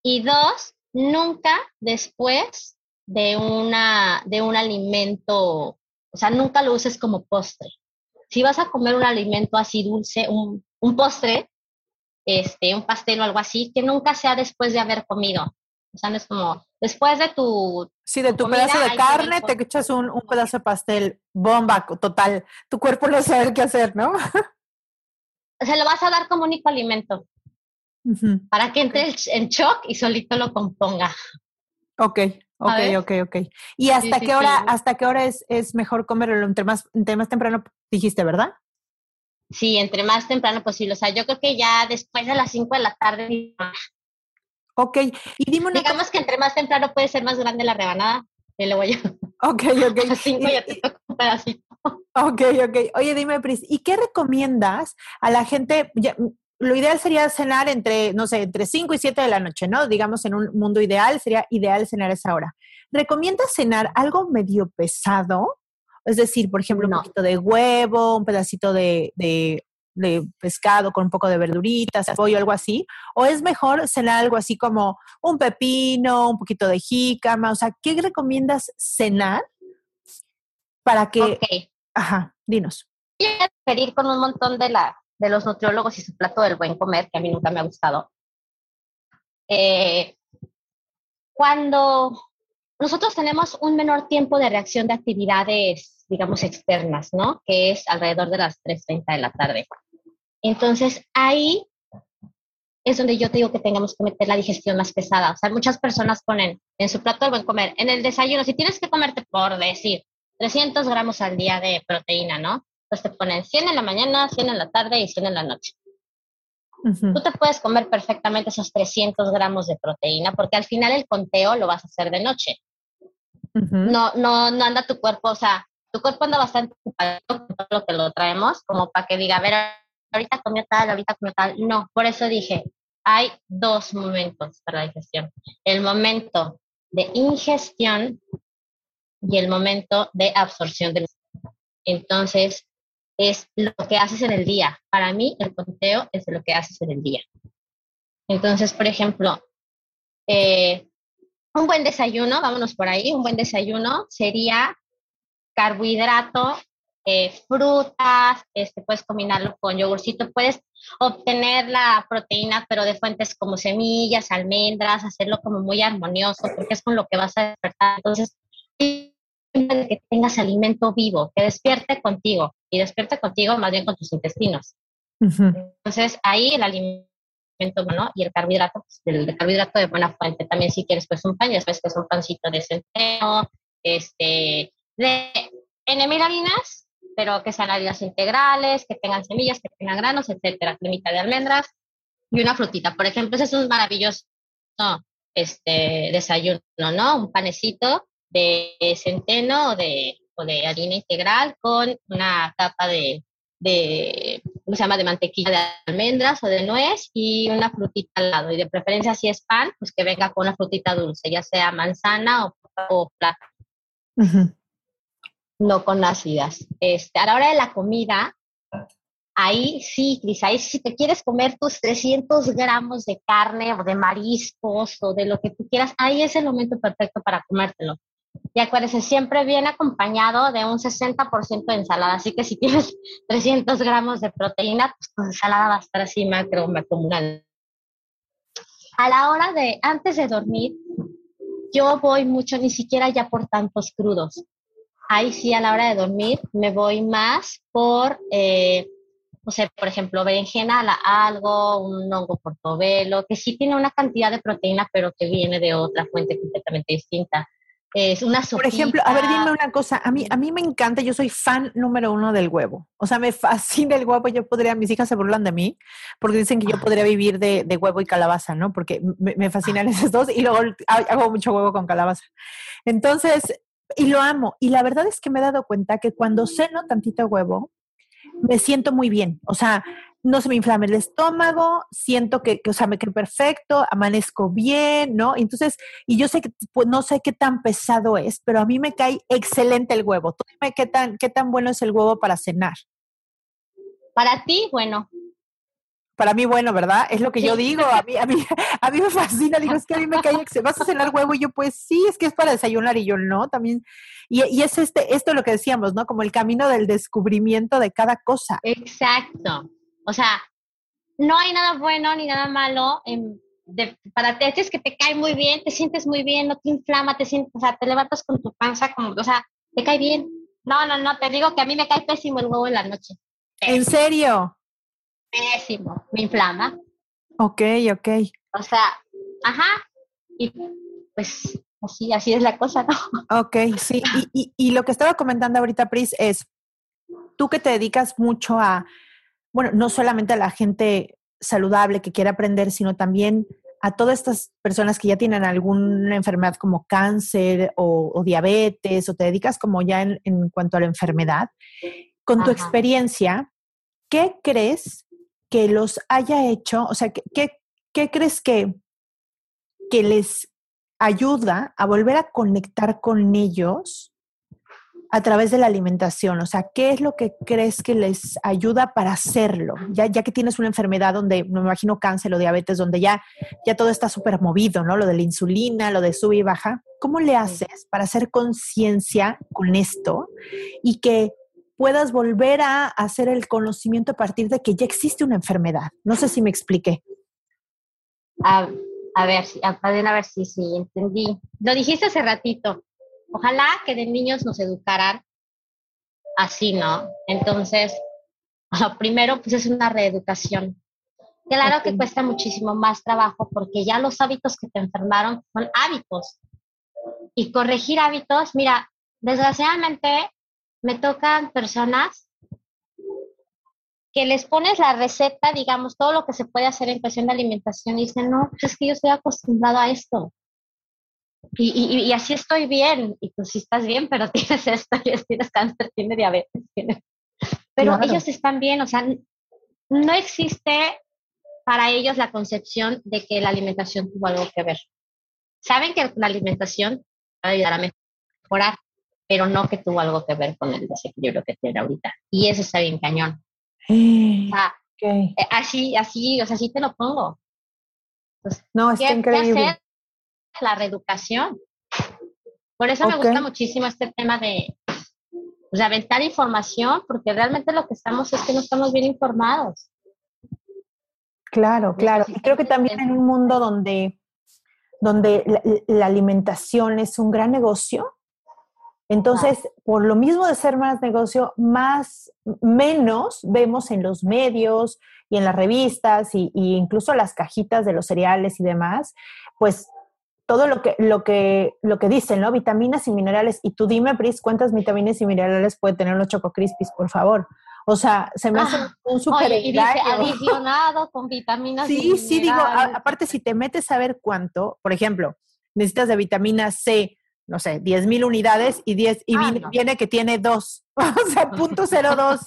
Y dos, nunca después de, una, de un alimento, o sea, nunca lo uses como postre. Si vas a comer un alimento así dulce, un, un postre, este, un pastel o algo así, que nunca sea después de haber comido. O sea, no es como después de tu... Sí, de tu comida pedazo de carne te echas un, un pedazo de pastel, bomba total. Tu cuerpo no sabe qué hacer, ¿no? Se lo vas a dar como único alimento para que entre el- en shock y solito lo componga. Ok, ok, ok, ok. ¿Y hasta sí, qué hora, sí. hasta qué hora es, es mejor comerlo? Entre más, entre más temprano dijiste, ¿verdad? Sí, entre más temprano posible. O sea, yo creo que ya después de las 5 de la tarde, Ok. Y dime una cosa. digamos que entre más temprano puede ser más grande la rebanada. Y luego ya Ok, ok. a las 5 Y- ya te toca un pedacito. Ok, ok. Oye, dime, Pris, ¿y qué recomiendas a la gente? Ya, lo ideal sería cenar entre, no sé, entre 5 y 7 de la noche, ¿no? Digamos, en un mundo ideal, sería ideal cenar a esa hora. ¿Recomiendas cenar algo medio pesado? Es decir, por ejemplo, No. un poquito de huevo, un pedacito de, de, de pescado con un poco de verduritas, pollo, algo así. ¿O es mejor cenar algo así como un pepino, un poquito de jícama? O sea, ¿qué recomiendas cenar para que... Ok. Ajá, dinos. Voy a referir con un montón de, la, de los nutriólogos y su plato del buen comer, que a mí nunca me ha gustado. Eh, cuando nosotros tenemos un menor tiempo de reacción de actividades, digamos, externas, ¿no? Que es alrededor de las 3.30 de la tarde. Entonces, ahí es donde yo te digo que tengamos que meter la digestión más pesada. O sea, muchas personas ponen en su plato del buen comer, en el desayuno, si tienes que comerte, por decir, 300 gramos al día de proteína, ¿no? Entonces te ponen 100 en la mañana, 100 en la tarde y 100 en la noche. Tú te puedes comer perfectamente esos 300 gramos de proteína porque al final el conteo lo vas a hacer de noche. ujú. No, no, no anda tu cuerpo, o sea, tu cuerpo anda bastante ocupado con todo lo que lo traemos, como para que diga, a ver, ahorita comió tal, ahorita comió tal. No, por eso dije, hay dos momentos para la digestión. El momento de ingestión y el momento de absorción del Entonces, es lo que haces en el día. Para mí, el conteo es lo que haces en el día. Entonces, por ejemplo, eh, un buen desayuno, vámonos por ahí, un buen desayuno sería carbohidrato, eh, frutas, este, puedes combinarlo con yogurcito, puedes obtener la proteína, pero de fuentes como semillas, almendras, hacerlo como muy armonioso, porque es con lo que vas a despertar. Entonces, que tengas alimento vivo, que despierte contigo y despierte contigo más bien con tus intestinos. Entonces, ahí el alimento bueno y el carbohidrato, pues, el, carbohidrato de buena fuente. También si quieres, pues un pan y después pues un pancito de centeno, este, de N harinas, pero que sean harinas integrales, que tengan semillas, que tengan granos, etcétera, cremita de almendras y una frutita. Por ejemplo, ese es un maravilloso este, desayuno, ¿no? Un panecito de centeno o de, o de harina integral con una capa de, de, ¿cómo se llama?, de mantequilla de almendras o de nuez y una frutita al lado. Y de preferencia, si es pan, pues que venga con una frutita dulce, ya sea manzana o, o plátano. No con ácidas. Este, a la hora de la comida, ahí sí, Cris, ahí si te quieres comer tus 300 gramos de carne o de mariscos o de lo que tú quieras, ahí es el momento perfecto para comértelo. Y acuérdense, siempre viene acompañado de un 60% de ensalada. Así que si tienes 300 gramos de proteína, pues tu ensalada va a estar así macro, macromunal. A la hora de, antes de dormir, yo voy mucho, ni siquiera ya por tantos crudos. Ahí sí, a la hora de dormir, me voy más por, eh, no sé, por ejemplo, berenjena, algo, un hongo portobelo, que sí tiene una cantidad de proteína, pero que viene de otra fuente completamente distinta es una Por ejemplo, a ver, dime una cosa. A mí, a mí me encanta, yo soy fan número uno del huevo. O sea, me fascina el huevo. Yo podría, mis hijas se burlan de mí porque dicen que yo podría vivir de, de huevo y calabaza, ¿no? Porque me, me fascinan esos dos y luego hago mucho huevo con calabaza. Entonces, y lo amo. Y la verdad es que me he dado cuenta que cuando ceno tantito huevo, me siento muy bien. O sea, no se me inflama el estómago, siento que, o sea, me quedo perfecto, amanezco bien, ¿no? Entonces, y yo sé que pues, no sé qué tan pesado es, pero a mí me cae excelente el huevo. Tú dime qué tan, qué tan bueno es el huevo para cenar. Para ti, bueno. Para mí, bueno, ¿verdad? Es lo que yo digo. A mí, a, mí, a mí me fascina. Digo, es que a mí me cae excelente. ¿Vas a cenar huevo? Y yo, pues sí, es que es para desayunar. Y yo, no, también. Y, y es este, esto lo que decíamos, ¿no? Como el camino del descubrimiento de cada cosa. Exacto. O sea, no hay nada bueno ni nada malo para ti. Es que te cae muy bien, te sientes muy bien, no te inflama, te sientes, o sea, te levantas con tu panza como, o sea, te cae bien. No, no, no, te digo que a mí me cae pésimo el huevo en la noche. ¿En serio? Pésimo, me inflama. Ok, ok. O sea, ajá, y pues así, así es la cosa, ¿no? Ok, sí. Y, y lo que estaba comentando ahorita, Pris, es, tú que te dedicas mucho a bueno, no solamente a la gente saludable que quiere aprender, sino también a todas estas personas que ya tienen alguna enfermedad como cáncer o, diabetes, o te dedicas como ya en, cuanto a la enfermedad. Con tu experiencia, ¿qué crees que los haya hecho? O sea, ¿qué, qué crees que, que les ayuda a volver a conectar con ellos a través de la alimentación? O sea, ¿qué es lo que crees que les ayuda para hacerlo? Ya, ya que tienes una enfermedad donde, me imagino cáncer o diabetes, donde ya, ya todo está súper movido, ¿no? Lo de la insulina, lo de sube y baja. ¿Cómo le haces para hacer conciencia con esto y que puedas volver a hacer el conocimiento a partir de que ya existe una enfermedad? No sé si me expliqué. A, a ver, a, a ver si sí, entendí. Lo dijiste hace ratito Ojalá que de niños nos educaran así, ¿no? Entonces, primero, pues es una reeducación. Claro que cuesta muchísimo más trabajo porque ya los hábitos que te enfermaron son hábitos. Y corregir hábitos, mira, desgraciadamente me tocan personas que les pones la receta, digamos, todo lo que se puede hacer en cuestión de alimentación y dicen, no, pues es que yo estoy acostumbrado a esto. Y, y, así estoy bien, y pues sí estás bien, pero tienes esto, tienes cáncer, tienes diabetes, tienes... Pero ellos están bien, o sea, no existe para ellos la concepción de que la alimentación tuvo algo que ver. Saben que la alimentación va a ayudar a mejorar, pero no que tuvo algo que ver con el desequilibrio que tiene ahorita. Y eso está bien cañón. Eh, así, así, o sea, así te lo pongo. no, está increíble la reeducación. Por eso me gusta muchísimo este tema de, pues, de aventar información, porque realmente lo que estamos es que no estamos bien informados. Claro, claro. Y creo que también en un mundo donde, donde la, alimentación es un gran negocio, Entonces, por lo mismo de ser más negocio, más, menos vemos en los medios y en las revistas y, y incluso las cajitas de los cereales y demás, pues todo lo que, lo que, lo que dicen, ¿no? Vitaminas y minerales. Y tú dime, Pris, ¿cuántas vitaminas y minerales puede tener los Choco Crispies, por favor? O sea, se me hace Ah, un super Oye, y dice adicionado con vitaminas y Sí, sí, digo, a- minerales. aparte si te metes a ver cuánto, por ejemplo, necesitas de vitamina C, no sé, 10 mil unidades y 10, y Ah, viene, no. viene que tiene dos, o sea, punto cero dos.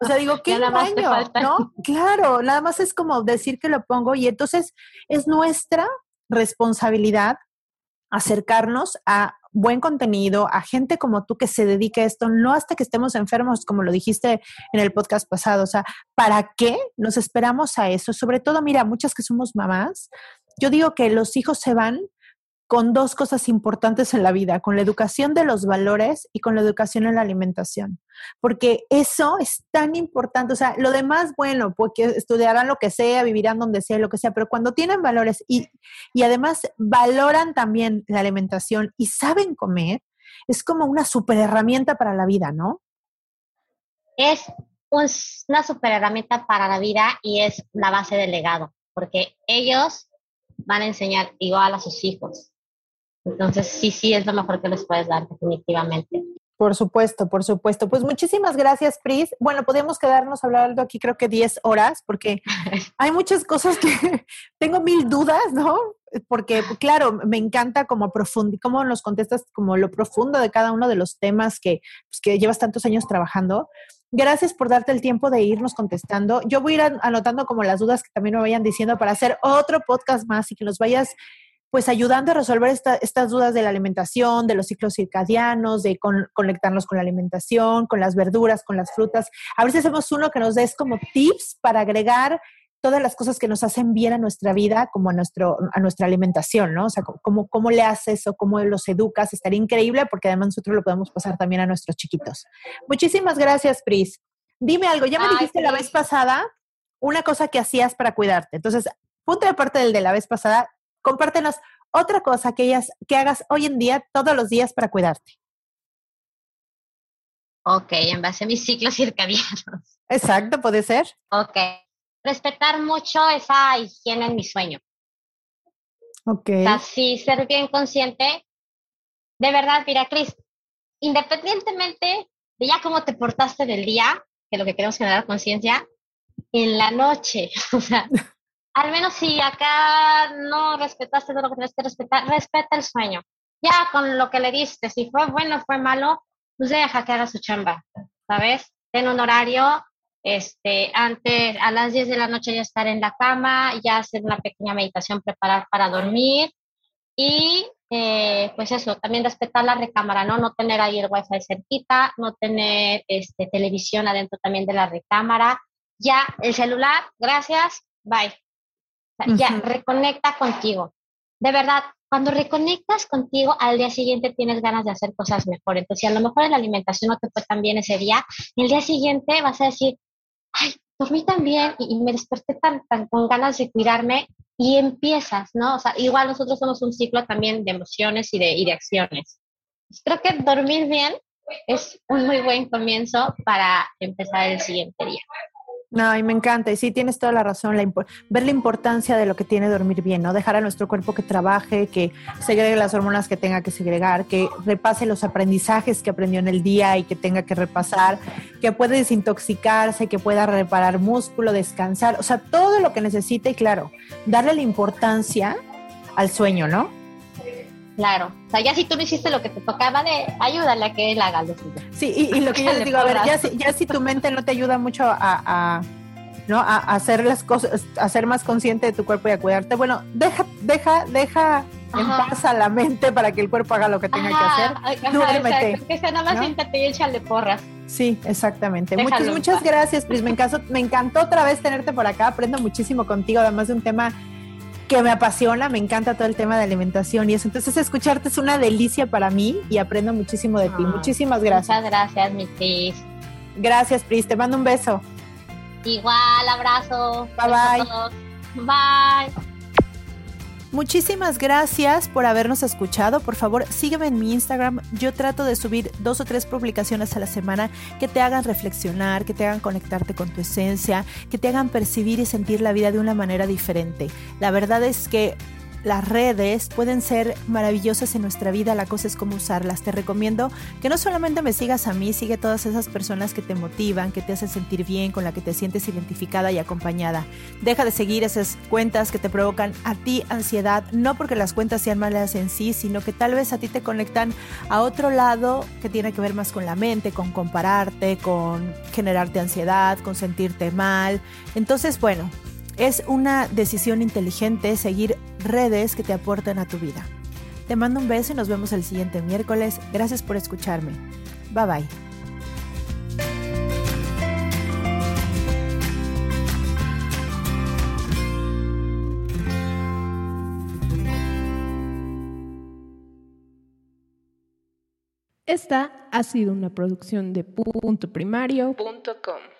O sea, digo, qué engaño. ¿no? Claro, nada más es como decir que lo pongo y entonces es nuestra responsabilidad acercarnos a buen contenido, a gente como tú que se dedique a esto, no hasta que estemos enfermos, como lo dijiste en el podcast pasado. O sea, ¿para qué nos esperamos a eso? Sobre todo, mira, muchas que somos mamás, yo digo que los hijos se van con dos cosas importantes en la vida, con la educación de los valores y con la educación en la alimentación, porque eso es tan importante, o sea, lo demás, bueno, porque estudiarán lo que sea, vivirán donde sea, lo que sea, pero cuando tienen valores y, y además valoran también la alimentación y saben comer, es como una super herramienta para la vida, ¿no? es un- una super herramienta para la vida y es la base del legado, porque ellos van a enseñar igual a sus hijos. Entonces, sí, sí, es lo mejor que les puedes dar, definitivamente. Por supuesto, por supuesto. Pues muchísimas gracias, Pris. Bueno, podemos quedarnos hablando aquí creo que 10 horas porque hay muchas cosas que tengo mil dudas, ¿no? Porque, claro, me encanta como profundi cómo nos contestas como lo profundo de cada uno de los temas que, pues, que llevas tantos años trabajando. Gracias por darte el tiempo de irnos contestando. Yo voy a ir an- anotando como las dudas que también me vayan diciendo para hacer otro podcast más y que nos vayas pues ayudando a resolver esta- estas dudas de la alimentación, de los ciclos circadianos, de con- conectarnos con la alimentación, con las verduras, con las frutas. A ver si hacemos uno que nos des como tips para agregar todas las cosas que nos hacen bien a nuestra vida, como a, nuestro, a nuestra alimentación, ¿no? O sea, cómo, cómo le haces o cómo los educas, estaría increíble porque además nosotros lo podemos pasar también a nuestros chiquitos. Muchísimas gracias, Pris. Dime algo, ya me Ay, dijiste la vez pasada una cosa que hacías para cuidarte. Entonces, punto de parte del de la vez pasada, compártenos otra cosa que, ellas, que hagas hoy en día, todos los días para cuidarte. Ok, en base a mis ciclos circadianos. Exacto, puede ser. Ok. Respetar mucho esa higiene en mi sueño. Ok. O sea, sí, ser bien consciente. De verdad, mira, Cris, independientemente de ya cómo te portaste del día, que lo que queremos generar conciencia, en la noche, o sea, al menos si acá no respetaste todo lo que tienes que respetar, respeta el sueño. Ya con lo que le diste, si fue bueno, fue malo, pues deja que haga su chamba, ¿sabes? Ten un horario, este, antes, a las 10 de la noche ya estar en la cama, ya hacer una pequeña meditación, preparar para dormir y eh, pues eso, también respetar la recámara, ¿no? No tener ahí el wifi cerquita, no tener este, televisión adentro también de la recámara. Ya, el celular, gracias, bye. O sea, Ya, Ujú. reconecta contigo. De verdad, cuando reconectas contigo, al día siguiente tienes ganas de hacer cosas mejor. Entonces, si a lo mejor en la alimentación no te fue tan bien ese día, el día siguiente vas a decir, ay, dormí tan bien y, y me desperté tan, tan con ganas de cuidarme y empiezas, ¿no? O sea, igual nosotros somos un ciclo también de emociones y de, y de acciones. Creo que dormir bien es un muy buen comienzo para empezar el siguiente día. No, y me encanta. Y sí, tienes toda la razón. La ver la importancia de lo que tiene dormir bien, ¿no? Dejar a nuestro cuerpo que trabaje, que segregue las hormonas que tenga que segregar, que repase los aprendizajes que aprendió en el día y que tenga que repasar, que pueda desintoxicarse, que pueda reparar músculo, descansar. O sea, todo lo que necesite y, claro, darle la importancia al sueño, ¿no? Claro. O sea, ya si tú no hiciste lo que te tocaba, de ayúdale a que él haga lo suyo. Sí, y, y lo que yo les digo, a ver, ya, si- ya si tu mente no te ayuda mucho a, a- ¿no? a, a hacer las cosas, a ser más consciente de tu cuerpo y a cuidarte, bueno, deja, deja, deja en paz a la mente para que el cuerpo haga lo que tenga que hacer. Duérmete, exacto, Que sea nada más ¿no? siéntate y échale porras. Sí, exactamente. Déjalo Muchas, muchas gracias, Pris. Me encantó, me encantó otra vez tenerte por acá. Aprendo muchísimo contigo, además de un tema que me apasiona, me encanta todo el tema de alimentación y eso. Entonces, escucharte es una delicia para mí y aprendo muchísimo de ti. Muchísimas gracias. Muchas gracias, mi Cris. Gracias, Pris. Te mando un beso. Igual, abrazo. Bye, bye. Bye. Muchísimas gracias por habernos escuchado. Por favor, sígueme en mi Instagram. Yo trato de subir dos o tres publicaciones a la semana que te hagan reflexionar, que te hagan conectarte con tu esencia, que te hagan percibir y sentir la vida de una manera diferente. La verdad es que las redes pueden ser maravillosas en nuestra vida, la cosa es cómo usarlas. Te recomiendo que no solamente me sigas a mí, sigue todas esas personas que te motivan, que te hacen sentir bien, con la que te sientes identificada y acompañada. Deja de seguir esas cuentas que te provocan a ti ansiedad, no porque las cuentas sean malas en sí, sino que tal vez a ti te conectan a otro lado que tiene que ver más con la mente, con compararte, con generarte ansiedad, con sentirte mal. Entonces, bueno, es una decisión inteligente seguir redes que te aporten a tu vida. Te mando un beso y nos vemos el siguiente miércoles. Gracias por escucharme. Bye bye. Esta ha sido una producción de punto primario.com.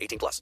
18 plus.